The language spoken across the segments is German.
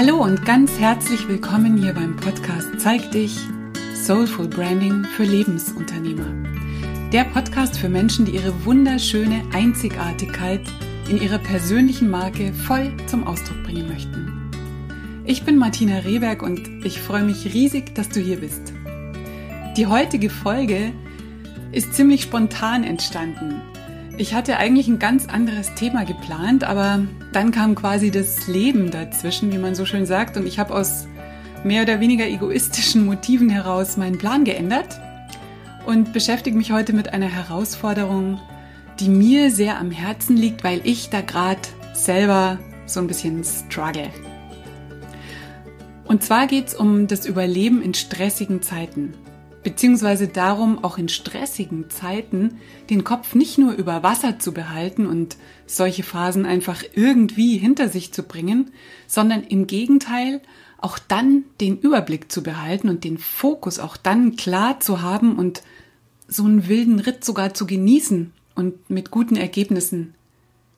Hallo und ganz herzlich willkommen hier beim Podcast Zeig dich Soulful Branding für Lebensunternehmer. Der Podcast für Menschen, die ihre wunderschöne Einzigartigkeit in ihrer persönlichen Marke voll zum Ausdruck bringen möchten. Ich bin Martina Rehberg und ich freue mich riesig, dass du hier bist. Die heutige Folge ist ziemlich spontan entstanden. Ich hatte eigentlich ein ganz anderes Thema geplant, aber dann kam quasi das Leben dazwischen, wie man so schön sagt, und ich habe aus mehr oder weniger egoistischen Motiven heraus meinen Plan geändert und beschäftige mich heute mit einer Herausforderung, die mir sehr am Herzen liegt, weil ich da gerade selber so ein bisschen struggle. Und zwar geht es um das Überleben in stressigen Zeiten beziehungsweise darum, auch in stressigen Zeiten den Kopf nicht nur über Wasser zu behalten und solche Phasen einfach irgendwie hinter sich zu bringen, sondern im Gegenteil auch dann den Überblick zu behalten und den Fokus auch dann klar zu haben und so einen wilden Ritt sogar zu genießen und mit guten Ergebnissen,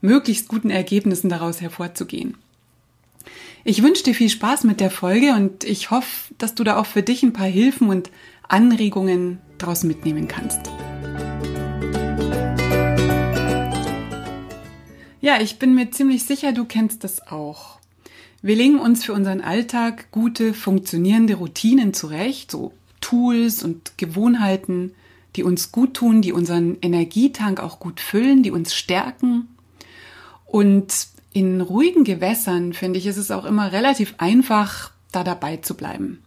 möglichst guten Ergebnissen daraus hervorzugehen. Ich wünsche dir viel Spaß mit der Folge und ich hoffe, dass du da auch für dich ein paar Hilfen und Anregungen daraus mitnehmen kannst. Ja, ich bin mir ziemlich sicher, du kennst das auch. Wir legen uns für unseren Alltag gute, funktionierende Routinen zurecht, so Tools und Gewohnheiten, die uns gut tun, die unseren Energietank auch gut füllen, die uns stärken. Und in ruhigen Gewässern, finde ich, ist es auch immer relativ einfach, da dabei zu bleiben.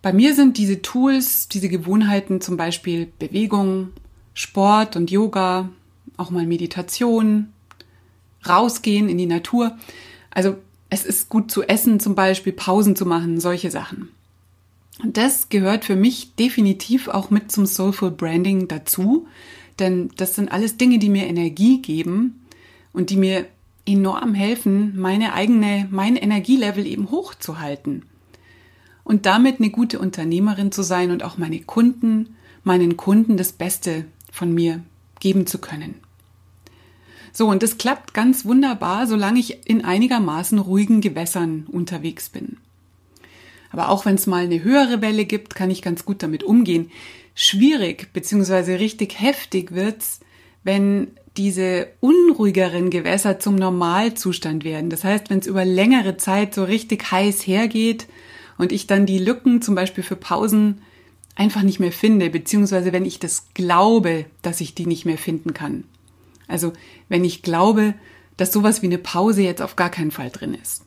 Bei mir sind diese Tools, diese Gewohnheiten zum Beispiel Bewegung, Sport und Yoga, auch mal Meditation, rausgehen in die Natur. Also es ist gut zu essen, zum Beispiel Pausen zu machen, solche Sachen. Und das gehört für mich definitiv auch mit zum Soulful Branding dazu, denn das sind alles Dinge, die mir Energie geben und die mir enorm helfen, meine eigene, mein Energielevel eben hochzuhalten und damit eine gute Unternehmerin zu sein und auch meine Kunden, meinen Kunden das Beste von mir geben zu können. So, und das klappt ganz wunderbar, solange ich in einigermaßen ruhigen Gewässern unterwegs bin. Aber auch wenn es mal eine höhere Welle gibt, kann ich ganz gut damit umgehen. Schwierig bzw. richtig heftig wird's, wenn diese unruhigeren Gewässer zum Normalzustand werden. Das heißt, wenn es über längere Zeit so richtig heiß hergeht und ich dann die Lücken zum Beispiel für Pausen einfach nicht mehr finde, beziehungsweise wenn ich das glaube, dass ich die nicht mehr finden kann. Also wenn ich glaube, dass sowas wie eine Pause jetzt auf gar keinen Fall drin ist.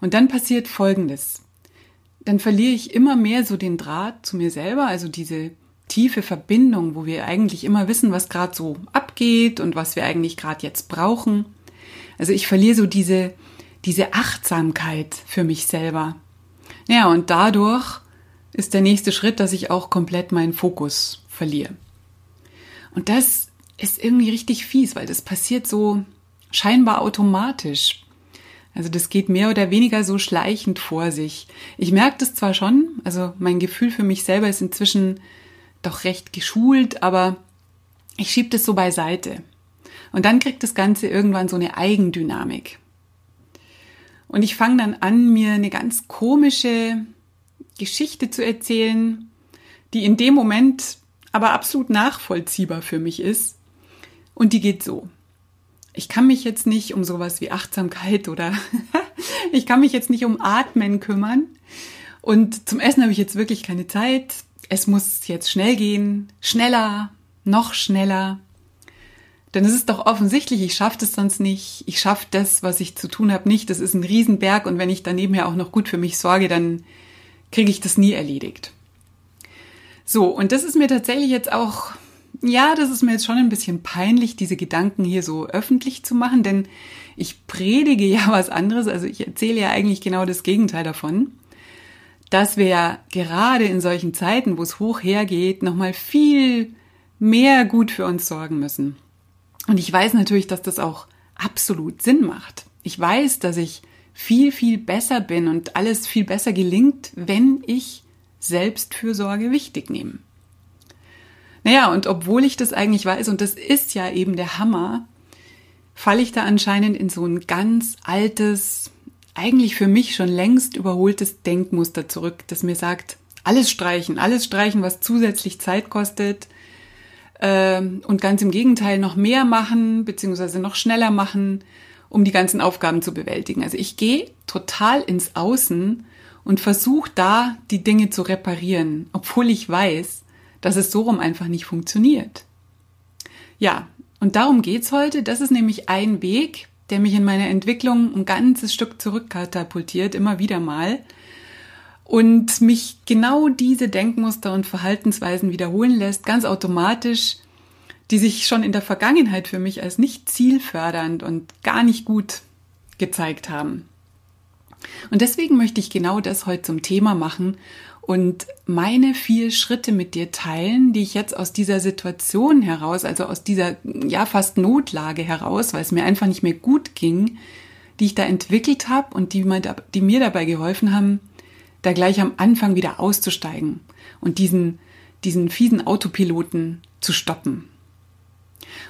Und dann passiert Folgendes. Dann verliere ich immer mehr so den Draht zu mir selber, also diese tiefe Verbindung, wo wir eigentlich immer wissen, was gerade so abgeht und was wir eigentlich gerade jetzt brauchen. Also ich verliere so diese, diese Achtsamkeit für mich selber. Ja, und dadurch ist der nächste Schritt, dass ich auch komplett meinen Fokus verliere. Und das ist irgendwie richtig fies, weil das passiert so scheinbar automatisch. Also das geht mehr oder weniger so schleichend vor sich. Ich merke das zwar schon, also mein Gefühl für mich selber ist inzwischen doch recht geschult, aber ich schiebe das so beiseite. Und dann kriegt das Ganze irgendwann so eine Eigendynamik. Und ich fange dann an, mir eine ganz komische Geschichte zu erzählen, die in dem Moment aber absolut nachvollziehbar für mich ist. Und die geht so. Ich kann mich jetzt nicht um sowas wie Achtsamkeit oder ich kann mich jetzt nicht um Atmen kümmern. Und zum Essen habe ich jetzt wirklich keine Zeit. Es muss jetzt schnell gehen, schneller, noch schneller. Denn es ist doch offensichtlich, ich schaffe das sonst nicht. Ich schaffe das, was ich zu tun habe, nicht. Das ist ein Riesenberg und wenn ich daneben ja auch noch gut für mich sorge, dann kriege ich das nie erledigt. So, und das ist mir tatsächlich jetzt auch, ja, das ist mir jetzt schon ein bisschen peinlich, diese Gedanken hier so öffentlich zu machen, denn ich predige ja was anderes, also ich erzähle ja eigentlich genau das Gegenteil davon, dass wir ja gerade in solchen Zeiten, wo es hoch hergeht, nochmal viel mehr gut für uns sorgen müssen. Und ich weiß natürlich, dass das auch absolut Sinn macht. Ich weiß, dass ich viel, viel besser bin und alles viel besser gelingt, wenn ich Selbstfürsorge wichtig nehme. Naja, und obwohl ich das eigentlich weiß, und das ist ja eben der Hammer, falle ich da anscheinend in so ein ganz altes, eigentlich für mich schon längst überholtes Denkmuster zurück, das mir sagt, alles streichen, alles streichen, was zusätzlich Zeit kostet äh, und ganz im Gegenteil noch mehr machen, beziehungsweise noch schneller machen, um die ganzen Aufgaben zu bewältigen. Also ich gehe total ins Außen und versuche da die Dinge zu reparieren, obwohl ich weiß, dass es so rum einfach nicht funktioniert. Ja, und darum geht's heute. Das ist nämlich ein Weg, der mich in meiner Entwicklung ein ganzes Stück zurückkatapultiert, immer wieder mal. Und mich genau diese Denkmuster und Verhaltensweisen wiederholen lässt, ganz automatisch, die sich schon in der Vergangenheit für mich als nicht zielfördernd und gar nicht gut gezeigt haben. Und deswegen möchte ich genau das heute zum Thema machen und meine vier Schritte mit dir teilen, die ich jetzt aus dieser Situation heraus, also aus dieser ja fast Notlage heraus, weil es mir einfach nicht mehr gut ging, die ich da entwickelt habe und die, die mir dabei geholfen haben, da gleich am Anfang wieder auszusteigen und diesen, diesen fiesen Autopiloten zu stoppen.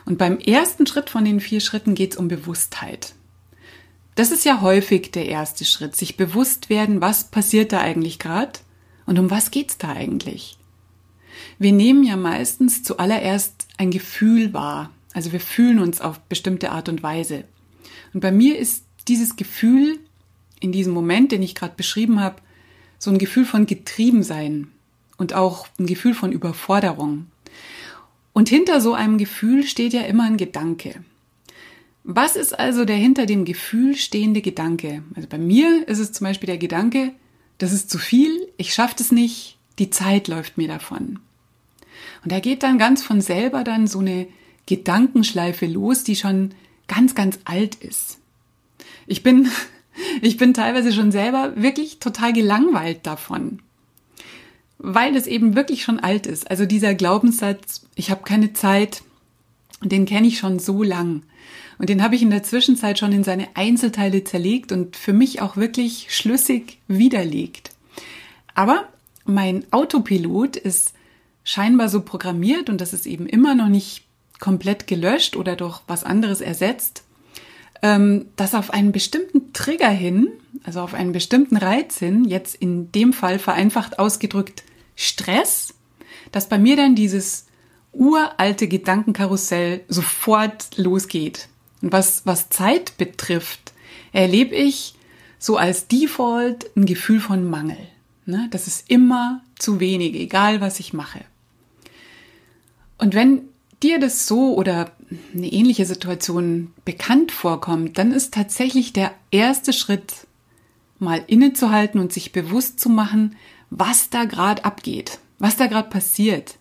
Und beim ersten Schritt von den vier Schritten geht es um Bewusstheit. Das ist ja häufig der erste Schritt, sich bewusst werden, was passiert da eigentlich gerade und um was geht's da eigentlich? Wir nehmen ja meistens zuallererst ein Gefühl wahr. Also wir fühlen uns auf bestimmte Art und Weise. Und bei mir ist dieses Gefühl in diesem Moment, den ich gerade beschrieben habe, so ein Gefühl von Getriebensein und auch ein Gefühl von Überforderung. Und hinter so einem Gefühl steht ja immer ein Gedanke. Was ist also der hinter dem Gefühl stehende Gedanke? Also bei mir ist es zum Beispiel der Gedanke, das ist zu viel, ich schaffe es nicht, die Zeit läuft mir davon. Und da geht dann ganz von selber dann so eine Gedankenschleife los, die schon ganz, ganz alt ist. Ich bin, ich bin teilweise schon selber wirklich total gelangweilt davon, weil es eben wirklich schon alt ist. Also dieser Glaubenssatz, ich habe keine Zeit, den kenne ich schon so lang. Und den habe ich in der Zwischenzeit schon in seine Einzelteile zerlegt und für mich auch wirklich schlüssig widerlegt. Aber mein Autopilot ist scheinbar so programmiert und das ist eben immer noch nicht komplett gelöscht oder durch was anderes ersetzt, dass auf einen bestimmten Trigger hin, also auf einen bestimmten Reiz hin, jetzt in dem Fall vereinfacht ausgedrückt Stress, dass bei mir dann dieses uralte Gedankenkarussell sofort losgeht. Und was, was Zeit betrifft, erlebe ich so als Default ein Gefühl von Mangel. Ne? Das ist immer zu wenig, egal was ich mache. Und wenn dir das so oder eine ähnliche Situation bekannt vorkommt, dann ist tatsächlich der erste Schritt, mal innezuhalten und sich bewusst zu machen, was da gerade abgeht, was da gerade passiert,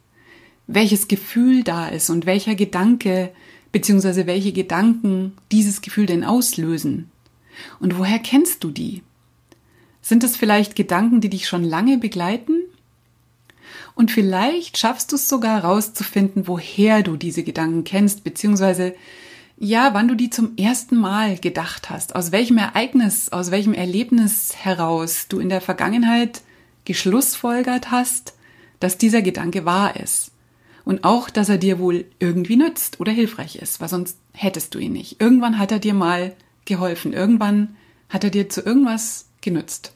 welches Gefühl da ist und welcher Gedanke beziehungsweise welche Gedanken dieses Gefühl denn auslösen. Und woher kennst du die? Sind es vielleicht Gedanken, die dich schon lange begleiten? Und vielleicht schaffst du es sogar herauszufinden, woher du diese Gedanken kennst, beziehungsweise ja, wann du die zum ersten Mal gedacht hast, aus welchem Ereignis, aus welchem Erlebnis heraus du in der Vergangenheit geschlussfolgert hast, dass dieser Gedanke wahr ist. Und auch, dass er dir wohl irgendwie nützt oder hilfreich ist, weil sonst hättest du ihn nicht. Irgendwann hat er dir mal geholfen. Irgendwann hat er dir zu irgendwas genützt.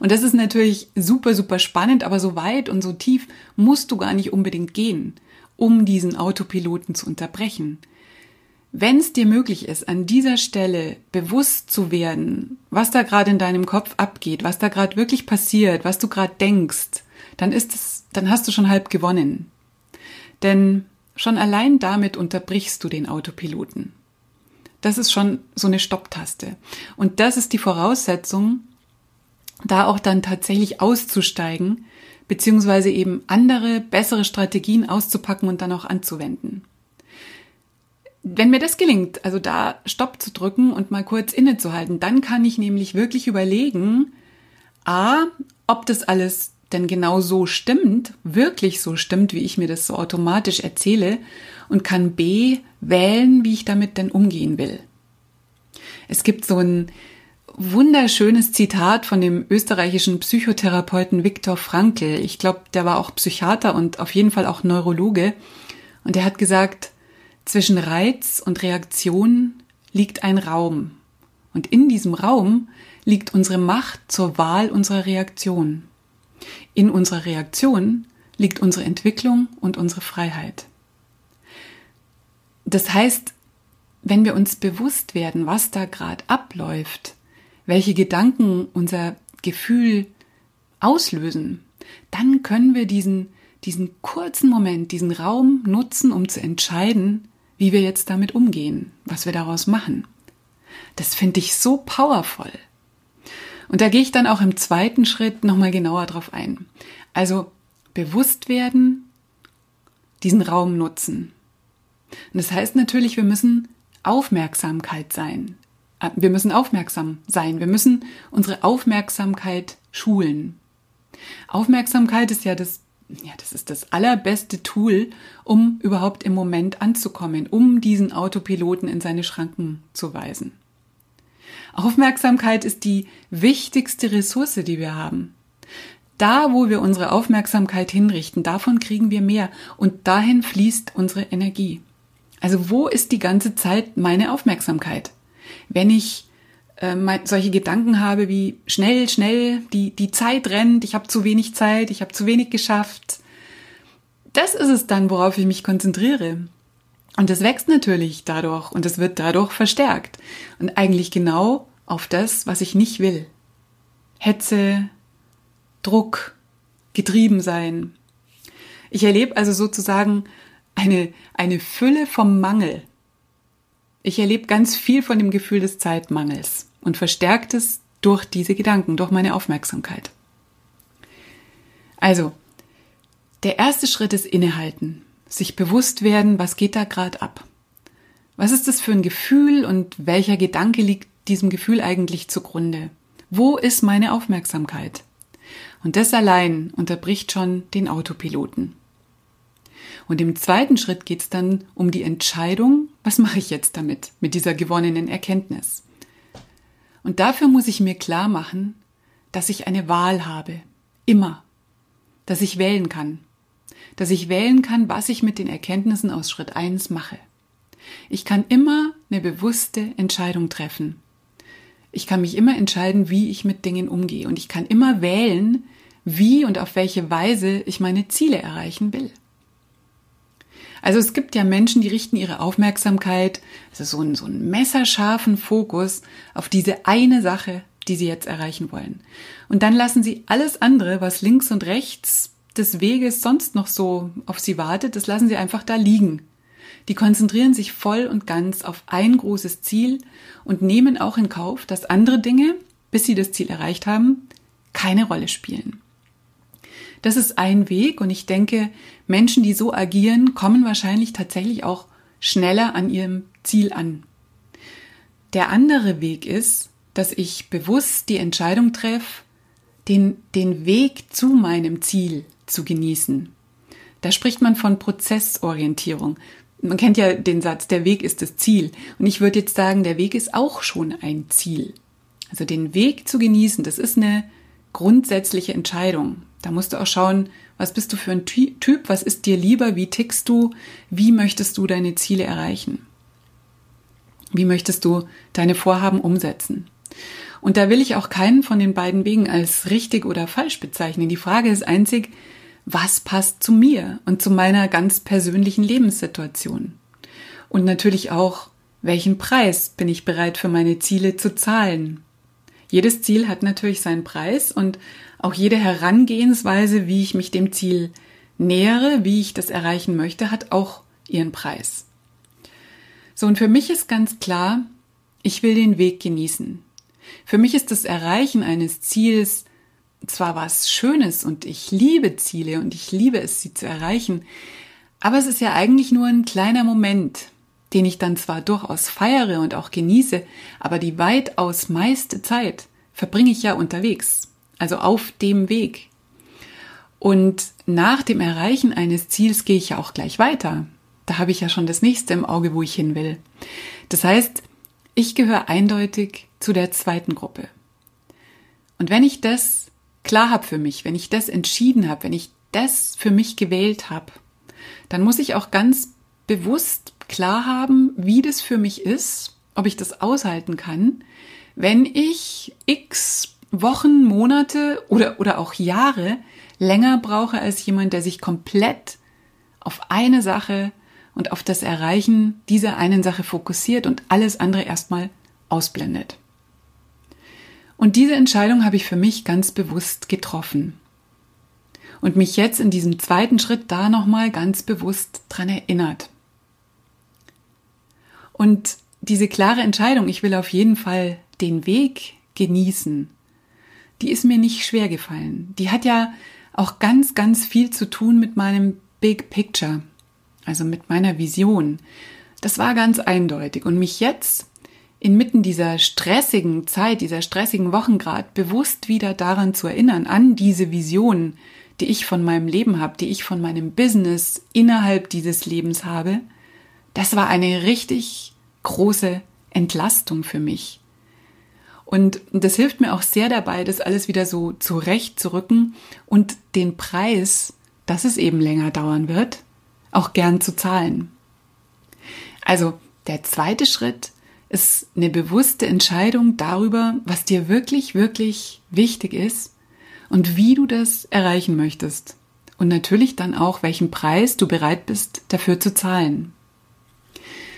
Und das ist natürlich super, super spannend, aber so weit und so tief musst du gar nicht unbedingt gehen, um diesen Autopiloten zu unterbrechen. Wenn es dir möglich ist, an dieser Stelle bewusst zu werden, was da gerade in deinem Kopf abgeht, was da gerade wirklich passiert, was du gerade denkst, dann ist es dann hast du schon halb gewonnen. Denn schon allein damit unterbrichst du den Autopiloten. Das ist schon so eine Stopptaste. Und das ist die Voraussetzung, da auch dann tatsächlich auszusteigen, beziehungsweise eben andere, bessere Strategien auszupacken und dann auch anzuwenden. Wenn mir das gelingt, also da Stopp zu drücken und mal kurz innezuhalten, dann kann ich nämlich wirklich überlegen, a, ob das alles denn genau so stimmt, wirklich so stimmt, wie ich mir das so automatisch erzähle und kann B wählen, wie ich damit denn umgehen will. Es gibt so ein wunderschönes Zitat von dem österreichischen Psychotherapeuten Viktor Frankl. Ich glaube, der war auch Psychiater und auf jeden Fall auch Neurologe. Und er hat gesagt, zwischen Reiz und Reaktion liegt ein Raum. Und in diesem Raum liegt unsere Macht zur Wahl unserer Reaktion. In unserer Reaktion liegt unsere Entwicklung und unsere Freiheit. Das heißt, wenn wir uns bewusst werden, was da gerade abläuft, welche Gedanken unser Gefühl auslösen, dann können wir diesen, diesen kurzen Moment, diesen Raum nutzen, um zu entscheiden, wie wir jetzt damit umgehen, was wir daraus machen. Das finde ich so powerful. Und da gehe ich dann auch im zweiten Schritt nochmal genauer drauf ein. Also bewusst werden, diesen Raum nutzen. Und das heißt natürlich, wir müssen Aufmerksamkeit sein. Äh, wir müssen aufmerksam sein. Wir müssen unsere Aufmerksamkeit schulen. Aufmerksamkeit ist ja das, ja, das ist das allerbeste Tool, um überhaupt im Moment anzukommen, um diesen Autopiloten in seine Schranken zu weisen. Aufmerksamkeit ist die wichtigste Ressource, die wir haben. Da, wo wir unsere Aufmerksamkeit hinrichten, davon kriegen wir mehr und dahin fließt unsere Energie. Also wo ist die ganze Zeit meine Aufmerksamkeit? Wenn ich äh, solche Gedanken habe wie schnell, schnell, die, die Zeit rennt, ich habe zu wenig Zeit, ich habe zu wenig geschafft. Das ist es dann, worauf ich mich konzentriere. Und das wächst natürlich dadurch und es wird dadurch verstärkt. Und eigentlich genau auf das, was ich nicht will. Hetze, Druck, getrieben sein. Ich erlebe also sozusagen eine, eine Fülle vom Mangel. Ich erlebe ganz viel von dem Gefühl des Zeitmangels und verstärkt es durch diese Gedanken, durch meine Aufmerksamkeit. Also, der erste Schritt ist innehalten, sich bewusst werden, was geht da gerade ab. Was ist das für ein Gefühl und welcher Gedanke liegt diesem Gefühl eigentlich zugrunde? Wo ist meine Aufmerksamkeit? Und das allein unterbricht schon den Autopiloten. Und im zweiten Schritt geht es dann um die Entscheidung, was mache ich jetzt damit, mit dieser gewonnenen Erkenntnis. Und dafür muss ich mir klar machen, dass ich eine Wahl habe. Immer. Dass ich wählen kann. Dass ich wählen kann, was ich mit den Erkenntnissen aus Schritt 1 mache. Ich kann immer eine bewusste Entscheidung treffen. Ich kann mich immer entscheiden, wie ich mit Dingen umgehe. Und ich kann immer wählen, wie und auf welche Weise ich meine Ziele erreichen will. Also es gibt ja Menschen, die richten ihre Aufmerksamkeit, also so einen, so einen messerscharfen Fokus auf diese eine Sache, die sie jetzt erreichen wollen. Und dann lassen sie alles andere, was links und rechts des Weges sonst noch so auf sie wartet, das lassen sie einfach da liegen. Die konzentrieren sich voll und ganz auf ein großes Ziel und nehmen auch in Kauf, dass andere Dinge, bis sie das Ziel erreicht haben, keine Rolle spielen. Das ist ein Weg und ich denke, Menschen, die so agieren, kommen wahrscheinlich tatsächlich auch schneller an ihrem Ziel an. Der andere Weg ist, dass ich bewusst die Entscheidung treffe, den, den Weg zu meinem Ziel zu genießen. Da spricht man von Prozessorientierung. Man kennt ja den Satz, der Weg ist das Ziel. Und ich würde jetzt sagen, der Weg ist auch schon ein Ziel. Also den Weg zu genießen, das ist eine grundsätzliche Entscheidung. Da musst du auch schauen, was bist du für ein Typ, was ist dir lieber, wie tickst du, wie möchtest du deine Ziele erreichen? Wie möchtest du deine Vorhaben umsetzen? Und da will ich auch keinen von den beiden Wegen als richtig oder falsch bezeichnen. Die Frage ist einzig, was passt zu mir und zu meiner ganz persönlichen Lebenssituation? Und natürlich auch, welchen Preis bin ich bereit für meine Ziele zu zahlen? Jedes Ziel hat natürlich seinen Preis und auch jede Herangehensweise, wie ich mich dem Ziel nähere, wie ich das erreichen möchte, hat auch ihren Preis. So, und für mich ist ganz klar, ich will den Weg genießen. Für mich ist das Erreichen eines Ziels zwar was Schönes und ich liebe Ziele und ich liebe es, sie zu erreichen, aber es ist ja eigentlich nur ein kleiner Moment, den ich dann zwar durchaus feiere und auch genieße, aber die weitaus meiste Zeit verbringe ich ja unterwegs also auf dem Weg. Und nach dem Erreichen eines Ziels gehe ich ja auch gleich weiter. Da habe ich ja schon das nächste im Auge, wo ich hin will. Das heißt, ich gehöre eindeutig zu der zweiten Gruppe. Und wenn ich das klar habe für mich, wenn ich das entschieden habe, wenn ich das für mich gewählt habe, dann muss ich auch ganz bewusst klar haben, wie das für mich ist, ob ich das aushalten kann, wenn ich x Wochen, Monate oder, oder auch Jahre länger brauche als jemand, der sich komplett auf eine Sache und auf das Erreichen dieser einen Sache fokussiert und alles andere erstmal ausblendet. Und diese Entscheidung habe ich für mich ganz bewusst getroffen. Und mich jetzt in diesem zweiten Schritt da nochmal ganz bewusst dran erinnert. Und diese klare Entscheidung, ich will auf jeden Fall den Weg genießen, die ist mir nicht schwer gefallen. Die hat ja auch ganz, ganz viel zu tun mit meinem Big Picture, also mit meiner Vision. Das war ganz eindeutig. Und mich jetzt inmitten dieser stressigen Zeit, dieser stressigen Wochen gerade bewusst wieder daran zu erinnern, an diese Vision, die ich von meinem Leben habe, die ich von meinem Business innerhalb dieses Lebens habe, das war eine richtig große Entlastung für mich. Und das hilft mir auch sehr dabei, das alles wieder so zurechtzurücken und den Preis, dass es eben länger dauern wird, auch gern zu zahlen. Also der zweite Schritt ist eine bewusste Entscheidung darüber, was dir wirklich, wirklich wichtig ist und wie du das erreichen möchtest. Und natürlich dann auch, welchen Preis du bereit bist, dafür zu zahlen.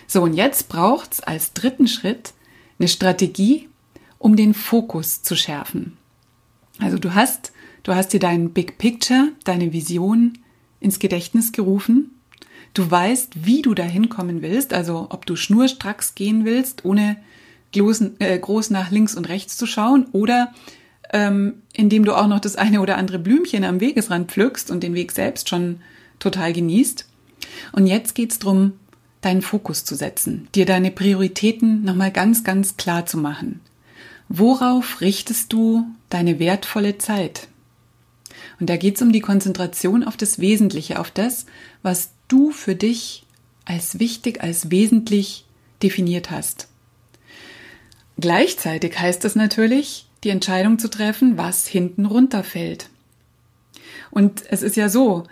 So, und jetzt braucht's als dritten Schritt eine Strategie, um den Fokus zu schärfen. Also du hast, du hast dir dein Big Picture, deine Vision ins Gedächtnis gerufen. Du weißt, wie du dahin kommen willst, also ob du schnurstracks gehen willst, ohne groß, äh, groß nach links und rechts zu schauen oder ähm, indem du auch noch das eine oder andere Blümchen am Wegesrand pflückst und den Weg selbst schon total genießt. Und jetzt geht's drum, deinen Fokus zu setzen, dir deine Prioritäten nochmal ganz, ganz klar zu machen. Worauf richtest du deine wertvolle Zeit? Und da geht es um die Konzentration auf das Wesentliche, auf das, was du für dich als wichtig, als wesentlich definiert hast. Gleichzeitig heißt es natürlich, die Entscheidung zu treffen, was hinten runterfällt. Und es ist ja so,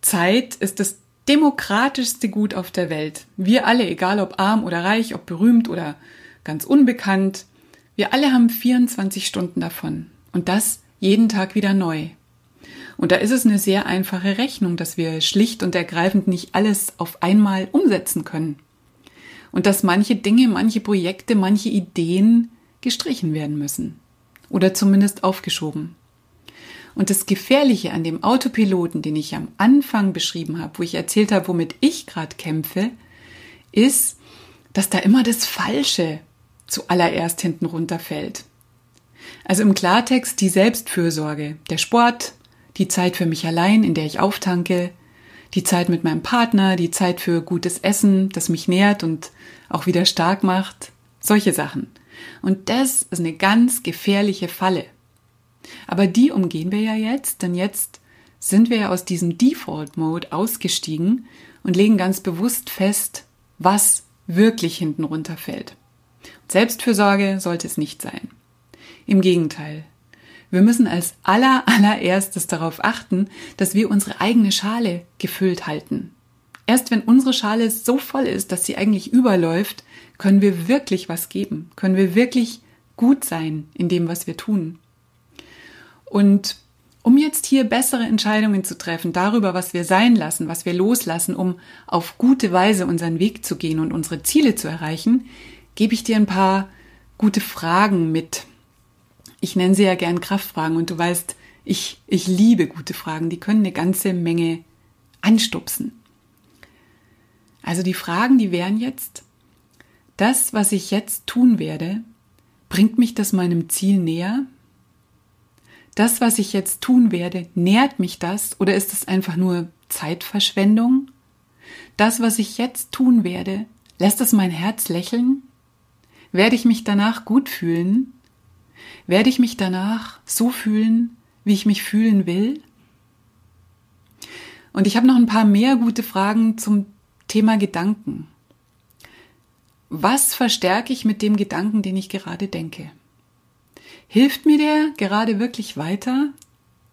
Zeit ist das demokratischste Gut auf der Welt. Wir alle, egal ob arm oder reich, ob berühmt oder ganz unbekannt, wir alle haben 24 Stunden davon. Und das jeden Tag wieder neu. Und da ist es eine sehr einfache Rechnung, dass wir schlicht und ergreifend nicht alles auf einmal umsetzen können. Und dass manche Dinge, manche Projekte, manche Ideen gestrichen werden müssen. Oder zumindest aufgeschoben. Und das Gefährliche an dem Autopiloten, den ich am Anfang beschrieben habe, wo ich erzählt habe, womit ich gerade kämpfe, ist, dass da immer das Falsche zuallererst hinten runterfällt. Also im Klartext die Selbstfürsorge, der Sport, die Zeit für mich allein, in der ich auftanke, die Zeit mit meinem Partner, die Zeit für gutes Essen, das mich nährt und auch wieder stark macht, solche Sachen. Und das ist eine ganz gefährliche Falle. Aber die umgehen wir ja jetzt, denn jetzt sind wir ja aus diesem Default-Mode ausgestiegen und legen ganz bewusst fest, was wirklich hinten runterfällt. Selbstfürsorge sollte es nicht sein. Im Gegenteil. Wir müssen als aller, allererstes darauf achten, dass wir unsere eigene Schale gefüllt halten. Erst wenn unsere Schale so voll ist, dass sie eigentlich überläuft, können wir wirklich was geben, können wir wirklich gut sein in dem, was wir tun. Und um jetzt hier bessere Entscheidungen zu treffen darüber, was wir sein lassen, was wir loslassen, um auf gute Weise unseren Weg zu gehen und unsere Ziele zu erreichen, gebe ich dir ein paar gute Fragen mit. Ich nenne sie ja gern Kraftfragen und du weißt, ich, ich liebe gute Fragen, die können eine ganze Menge anstupsen. Also die Fragen, die wären jetzt, das, was ich jetzt tun werde, bringt mich das meinem Ziel näher? Das, was ich jetzt tun werde, nährt mich das oder ist es einfach nur Zeitverschwendung? Das, was ich jetzt tun werde, lässt es mein Herz lächeln? Werde ich mich danach gut fühlen? Werde ich mich danach so fühlen, wie ich mich fühlen will? Und ich habe noch ein paar mehr gute Fragen zum Thema Gedanken. Was verstärke ich mit dem Gedanken, den ich gerade denke? Hilft mir der gerade wirklich weiter?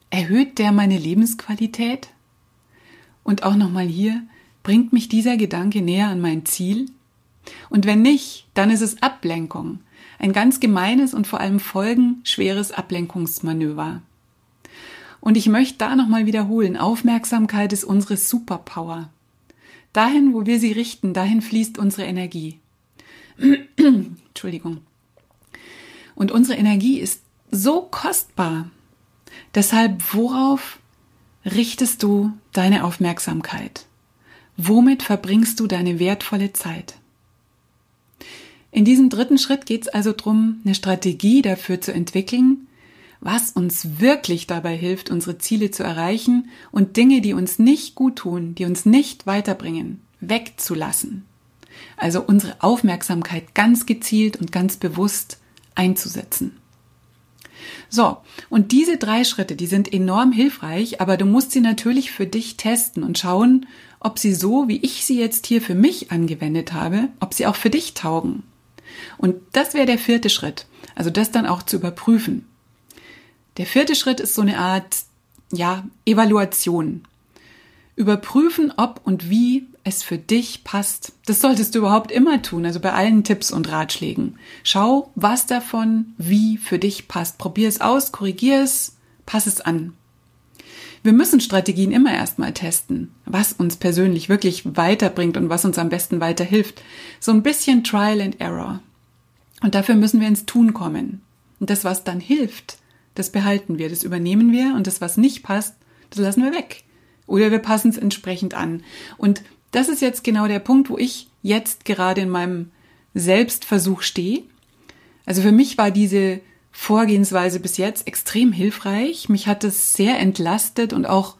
Erhöht der meine Lebensqualität? Und auch nochmal hier, bringt mich dieser Gedanke näher an mein Ziel? Und wenn nicht, dann ist es Ablenkung. ein ganz gemeines und vor allem folgenschweres Ablenkungsmanöver. Und ich möchte da nochmal wiederholen, Aufmerksamkeit ist unsere Superpower. Dahin, wo wir sie richten, dahin fließt unsere Energie. Entschuldigung. Und unsere Energie ist so kostbar. Deshalb, worauf richtest du deine Aufmerksamkeit? Womit verbringst du deine wertvolle Zeit? In diesem dritten Schritt geht es also darum, eine Strategie dafür zu entwickeln, was uns wirklich dabei hilft, unsere Ziele zu erreichen und Dinge, die uns nicht gut tun, die uns nicht weiterbringen, wegzulassen. Also unsere Aufmerksamkeit ganz gezielt und ganz bewusst einzusetzen. So, und diese drei Schritte, die sind enorm hilfreich, aber du musst sie natürlich für dich testen und schauen, ob sie so, wie ich sie jetzt hier für mich angewendet habe, ob sie auch für dich taugen. Und das wäre der vierte Schritt, also das dann auch zu überprüfen. Der vierte Schritt ist so eine Art, ja, Evaluation. Überprüfen, ob und wie es für dich passt. Das solltest du überhaupt immer tun, also bei allen Tipps und Ratschlägen. Schau, was davon wie für dich passt. Probier es aus, korrigier es, pass es an. Wir müssen Strategien immer erstmal testen, was uns persönlich wirklich weiterbringt und was uns am besten weiterhilft. So ein bisschen Trial and Error. Und dafür müssen wir ins Tun kommen. Und das, was dann hilft, das behalten wir, das übernehmen wir und das, was nicht passt, das lassen wir weg. Oder wir passen es entsprechend an. Und das ist jetzt genau der Punkt, wo ich jetzt gerade in meinem Selbstversuch stehe. Also für mich war diese Vorgehensweise bis jetzt extrem hilfreich. Mich hat es sehr entlastet und auch,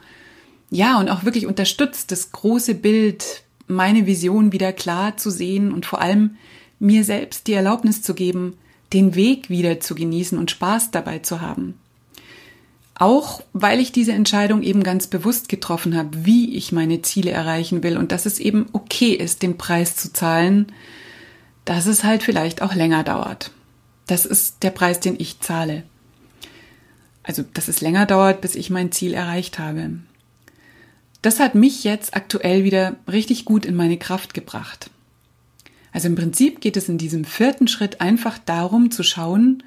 ja, und auch wirklich unterstützt, das große Bild, meine Vision wieder klar zu sehen und vor allem mir selbst die Erlaubnis zu geben, den Weg wieder zu genießen und Spaß dabei zu haben. Auch weil ich diese Entscheidung eben ganz bewusst getroffen habe, wie ich meine Ziele erreichen will und dass es eben okay ist, den Preis zu zahlen, dass es halt vielleicht auch länger dauert. Das ist der Preis, den ich zahle. Also, dass es länger dauert, bis ich mein Ziel erreicht habe. Das hat mich jetzt aktuell wieder richtig gut in meine Kraft gebracht. Also im Prinzip geht es in diesem vierten Schritt einfach darum zu schauen,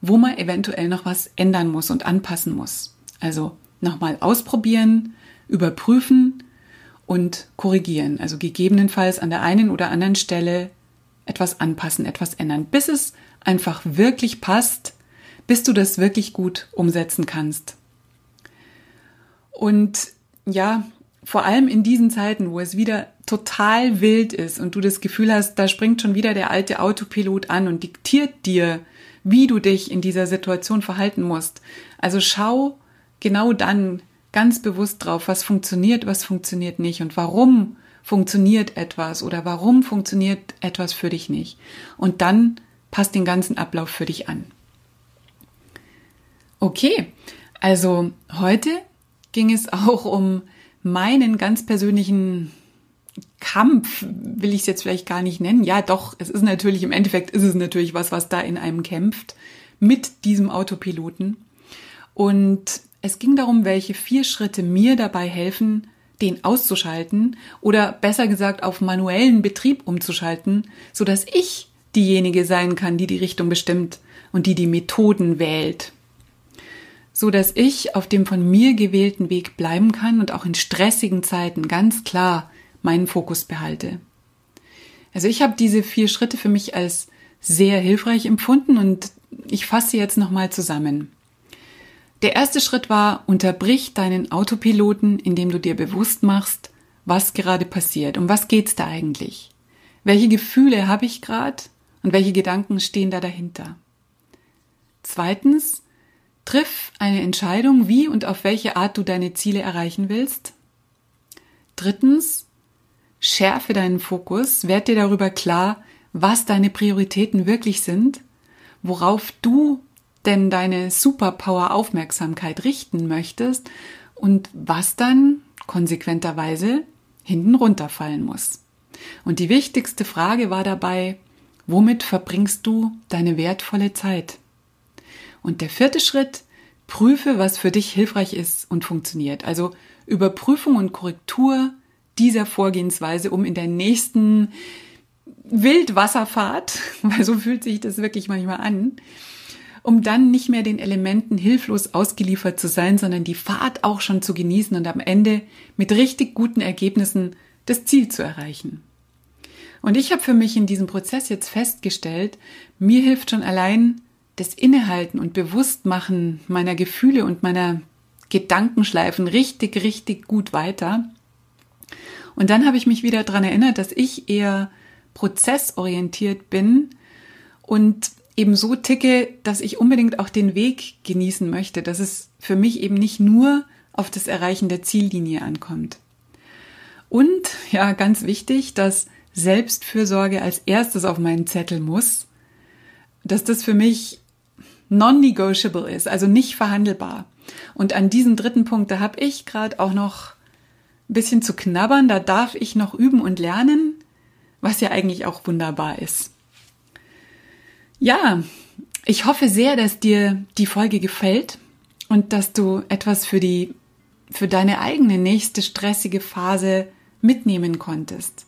wo man eventuell noch was ändern muss und anpassen muss. Also nochmal ausprobieren, überprüfen und korrigieren. Also gegebenenfalls an der einen oder anderen Stelle etwas anpassen, etwas ändern, bis es einfach wirklich passt, bis du das wirklich gut umsetzen kannst. Und ja, vor allem in diesen Zeiten, wo es wieder total wild ist und du das Gefühl hast, da springt schon wieder der alte Autopilot an und diktiert dir, wie du dich in dieser Situation verhalten musst. Also schau genau dann ganz bewusst drauf, was funktioniert, was funktioniert nicht und warum funktioniert etwas oder warum funktioniert etwas für dich nicht. Und dann passt den ganzen Ablauf für dich an. Okay, also heute ging es auch um meinen ganz persönlichen Kampf, will ich es jetzt vielleicht gar nicht nennen. Ja, doch, es ist natürlich, im Endeffekt ist es natürlich was, was da in einem kämpft mit diesem Autopiloten. Und es ging darum, welche vier Schritte mir dabei helfen, den auszuschalten oder besser gesagt auf manuellen Betrieb umzuschalten, so dass ich diejenige sein kann, die die Richtung bestimmt und die die Methoden wählt. So dass ich auf dem von mir gewählten Weg bleiben kann und auch in stressigen Zeiten ganz klar meinen Fokus behalte. Also ich habe diese vier Schritte für mich als sehr hilfreich empfunden und ich fasse jetzt nochmal zusammen. Der erste Schritt war, unterbrich deinen Autopiloten, indem du dir bewusst machst, was gerade passiert. Um was geht's da eigentlich? Welche Gefühle habe ich gerade? Und welche Gedanken stehen da dahinter? Zweitens, triff eine Entscheidung, wie und auf welche Art du deine Ziele erreichen willst. Drittens, schärfe deinen Fokus, werd dir darüber klar, was deine Prioritäten wirklich sind, worauf du denn deine Superpower Aufmerksamkeit richten möchtest und was dann konsequenterweise hinten runterfallen muss. Und die wichtigste Frage war dabei, Womit verbringst du deine wertvolle Zeit? Und der vierte Schritt, prüfe, was für dich hilfreich ist und funktioniert. Also Überprüfung und Korrektur dieser Vorgehensweise, um in der nächsten Wildwasserfahrt, weil so fühlt sich das wirklich manchmal an, um dann nicht mehr den Elementen hilflos ausgeliefert zu sein, sondern die Fahrt auch schon zu genießen und am Ende mit richtig guten Ergebnissen das Ziel zu erreichen. Und ich habe für mich in diesem Prozess jetzt festgestellt, mir hilft schon allein das Innehalten und Bewusstmachen meiner Gefühle und meiner Gedankenschleifen richtig, richtig gut weiter. Und dann habe ich mich wieder daran erinnert, dass ich eher prozessorientiert bin und eben so ticke, dass ich unbedingt auch den Weg genießen möchte, dass es für mich eben nicht nur auf das Erreichen der Ziellinie ankommt. Und ja, ganz wichtig, dass Selbstfürsorge als erstes auf meinen Zettel muss, dass das für mich non-negotiable ist, also nicht verhandelbar. Und an diesem dritten Punkt, da habe ich gerade auch noch ein bisschen zu knabbern, da darf ich noch üben und lernen, was ja eigentlich auch wunderbar ist. Ja, ich hoffe sehr, dass dir die Folge gefällt und dass du etwas für die, für deine eigene nächste stressige Phase mitnehmen konntest.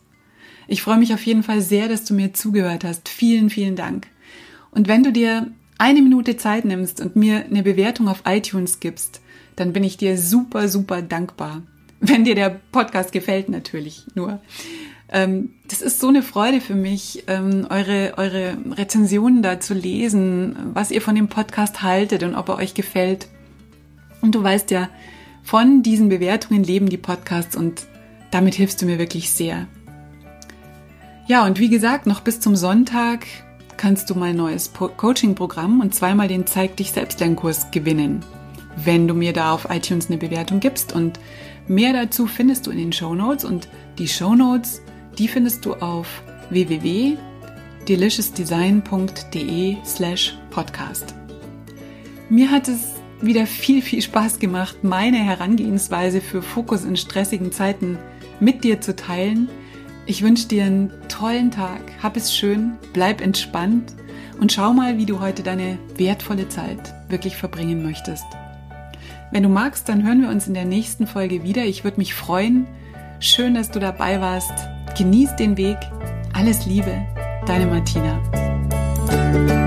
Ich freue mich auf jeden Fall sehr, dass du mir zugehört hast. Vielen, vielen Dank. Und wenn du dir eine Minute Zeit nimmst und mir eine Bewertung auf iTunes gibst, dann bin ich dir super, super dankbar. Wenn dir der Podcast gefällt, natürlich nur. Ähm, das ist so eine Freude für mich, ähm, eure, eure Rezensionen da zu lesen, was ihr von dem Podcast haltet und ob er euch gefällt. Und du weißt ja, von diesen Bewertungen leben die Podcasts und damit hilfst du mir wirklich sehr. Ja, und wie gesagt, noch bis zum Sonntag kannst du mein neues Coaching-Programm und zweimal den Zeig dich selbst Lernkurs gewinnen, wenn du mir da auf iTunes eine Bewertung gibst. Und mehr dazu findest du in den Show Notes und die Show Notes, die findest du auf www.deliciousdesign.de slash podcast. Mir hat es wieder viel, viel Spaß gemacht, meine Herangehensweise für Fokus in stressigen Zeiten mit dir zu teilen. Ich wünsche dir einen tollen Tag, hab es schön, bleib entspannt und schau mal, wie du heute deine wertvolle Zeit wirklich verbringen möchtest. Wenn du magst, dann hören wir uns in der nächsten Folge wieder. Ich würde mich freuen. Schön, dass du dabei warst. Genieß den Weg. Alles Liebe, deine Martina.